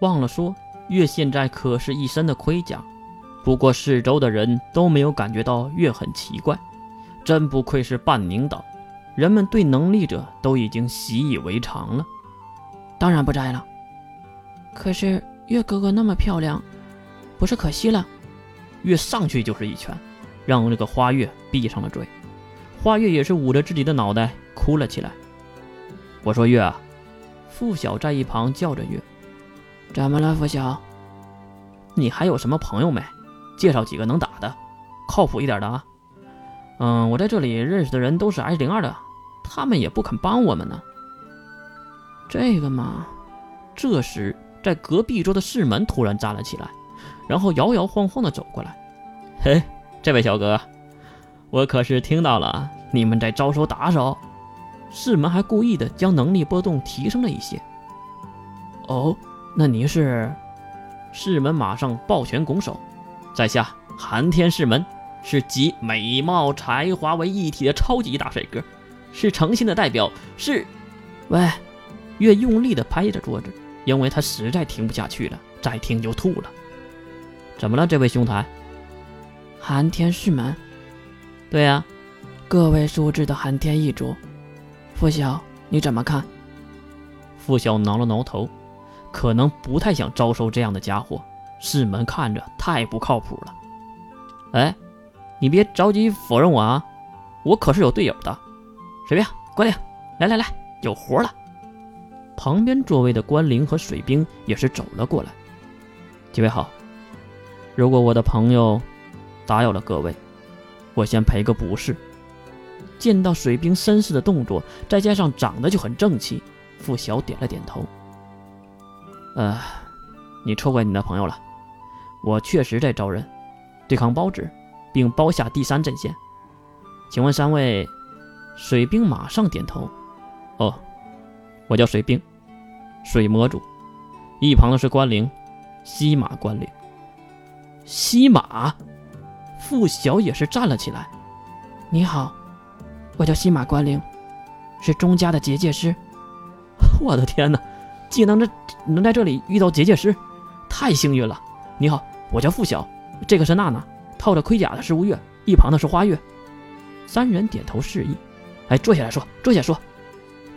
忘了说，月现在可是一身的盔甲。不过四周的人都没有感觉到月很奇怪，真不愧是半宁岛，人们对能力者都已经习以为常了。当然不摘了。可是月哥哥那么漂亮，不是可惜了？月上去就是一拳，让那个花月闭上了嘴。花月也是捂着自己的脑袋哭了起来。我说月啊，付晓在一旁叫着月：“怎么了，付晓？你还有什么朋友没？介绍几个能打的，靠谱一点的啊。嗯，我在这里认识的人都是 S 零二的，他们也不肯帮我们呢。这个嘛，这时在隔壁桌的世门突然站了起来，然后摇摇晃晃的走过来。嘿，这位小哥。我可是听到了你们在招收打手，世门还故意的将能力波动提升了一些。哦，那您是？世门马上抱拳拱手，在下寒天世门，是集美貌才华为一体的超级大帅哥，是诚信的代表。是，喂，越用力的拍着桌子，因为他实在听不下去了，再听就吐了。怎么了，这位兄台？寒天世门。对呀，各位数字的寒天一族，傅晓你怎么看？傅晓挠了挠头，可能不太想招收这样的家伙。世门看着太不靠谱了。哎，你别着急否认我啊，我可是有队友的。水兵，关灵，来来来，有活了。旁边座位的关灵和水兵也是走了过来。几位好，如果我的朋友打扰了各位。我先赔个不是。见到水兵绅士的动作，再加上长得就很正气，付晓点了点头。呃，你错怪你的朋友了，我确实在招人，对抗包子，并包下第三阵线。请问三位，水兵马上点头。哦，我叫水兵，水魔主。一旁的是关灵，西马关灵。西马。付晓也是站了起来。你好，我叫西马关灵，是钟家的结界师。我的天哪，既能在能在这里遇到结界师，太幸运了。你好，我叫付晓，这个是娜娜，套着盔甲的是吴越，一旁的是花月。三人点头示意。哎，坐下来说，坐下说。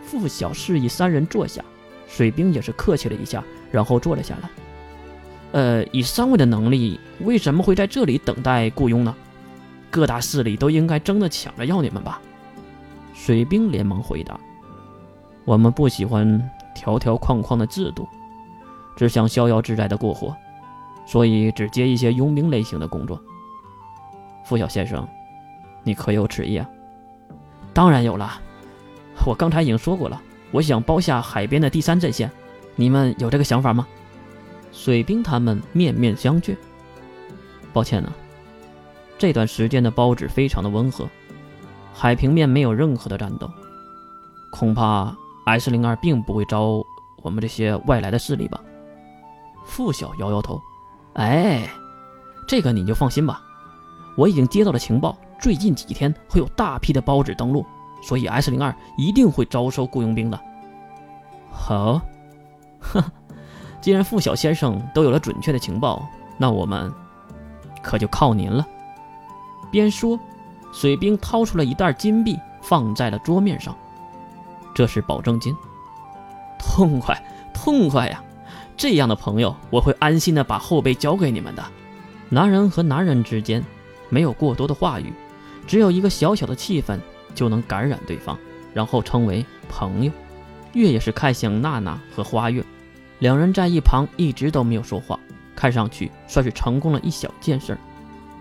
付晓示意三人坐下，水兵也是客气了一下，然后坐了下来。呃，以三位的能力，为什么会在这里等待雇佣呢？各大势力都应该争着抢着要你们吧？水兵连忙回答：“我们不喜欢条条框框的制度，只想逍遥自在的过活，所以只接一些佣兵类型的工作。”付小先生，你可有此意啊？当然有了，我刚才已经说过了，我想包下海边的第三阵线，你们有这个想法吗？水兵他们面面相觑。抱歉呢，这段时间的包纸非常的温和，海平面没有任何的战斗，恐怕 S 零二并不会招我们这些外来的势力吧？付晓摇摇头，哎，这个你就放心吧，我已经接到了情报，最近几天会有大批的包纸登陆，所以 S 零二一定会招收雇佣兵的。好，呵。既然付晓先生都有了准确的情报，那我们可就靠您了。边说，水兵掏出了一袋金币，放在了桌面上。这是保证金。痛快，痛快呀！这样的朋友，我会安心的把后背交给你们的。男人和男人之间，没有过多的话语，只有一个小小的气氛就能感染对方，然后称为朋友。月也是看向娜娜和花月。两人在一旁一直都没有说话，看上去算是成功了一小件事。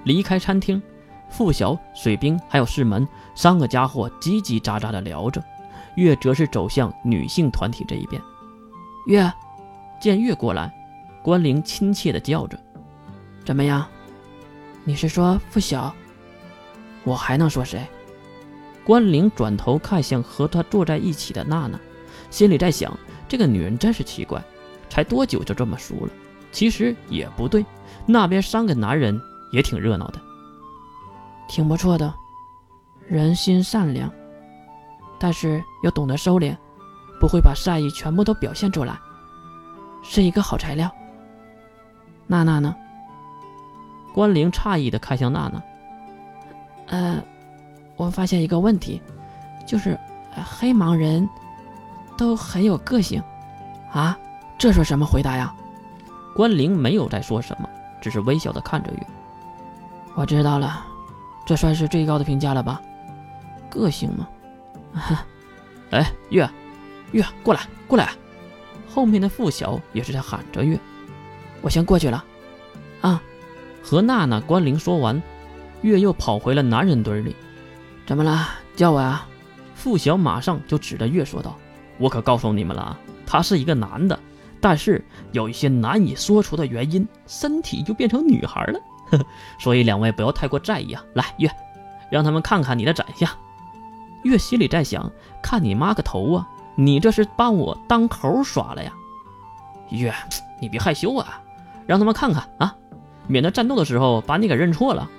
离开餐厅，付晓、水兵还有世门三个家伙叽叽喳喳的聊着，月则是走向女性团体这一边。月，见月过来，关灵亲切地叫着：“怎么样？你是说付晓？我还能说谁？”关灵转头看向和他坐在一起的娜娜，心里在想：这个女人真是奇怪。才多久就这么熟了？其实也不对，那边三个男人也挺热闹的，挺不错的，人心善良，但是要懂得收敛，不会把善意全部都表现出来。是一个好材料。娜娜呢？关灵诧异的看向娜娜。呃，我发现一个问题，就是黑盲人都很有个性啊。这是什么回答呀？关灵没有再说什么，只是微笑的看着月。我知道了，这算是最高的评价了吧？个性吗？哈哎，月，月，过来，过来！后面的付晓也是在喊着月。我先过去了。啊，和娜娜、关灵说完，月又跑回了男人堆里。怎么了？叫我啊？付晓马上就指着月说道：“我可告诉你们了啊，他是一个男的，但是有一些难以说出的原因，身体就变成女孩了。所以两位不要太过在意啊。来，月，让他们看看你的长相。”月心里在想：看你妈个头啊！你这是把我当猴耍了呀？月，你别害羞啊，让他们看看啊，免得战斗的时候把你给认错了。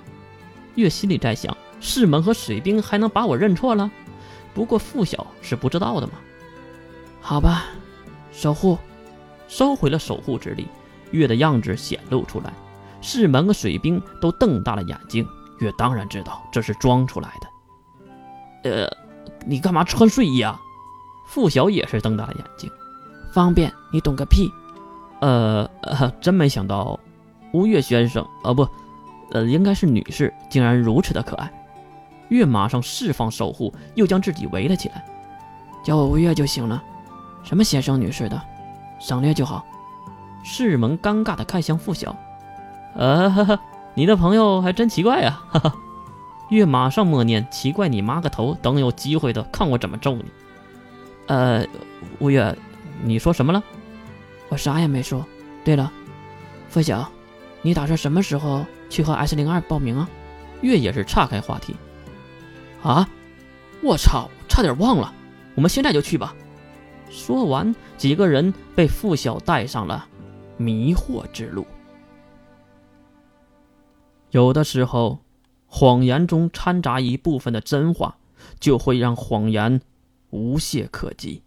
月心里在想：世门和水兵还能把我认错了？不过付晓是不知道的嘛。好吧，守护，收回了守护之力，月的样子显露出来。世门和水兵都瞪大了眼睛。月当然知道这是装出来的。呃，你干嘛穿睡衣啊？付晓也是瞪大了眼睛。方便你懂个屁！呃呃，真没想到，吴越先生啊，不，呃，应该是女士，竟然如此的可爱。月马上释放守护，又将自己围了起来。叫我吴越就行了，什么先生女士的，省略就好。世蒙尴尬的看向付晓，呃，你的朋友还真奇怪呀，哈哈。月马上默念：“奇怪你妈个头！等有机会的，看我怎么揍你。”呃，吴月，你说什么了？我啥也没说。对了，付晓，你打算什么时候去和 S 零二报名啊？月也是岔开话题。啊！我操，差点忘了，我们现在就去吧。说完，几个人被付晓带上了迷惑之路。有的时候。谎言中掺杂一部分的真话，就会让谎言无懈可击。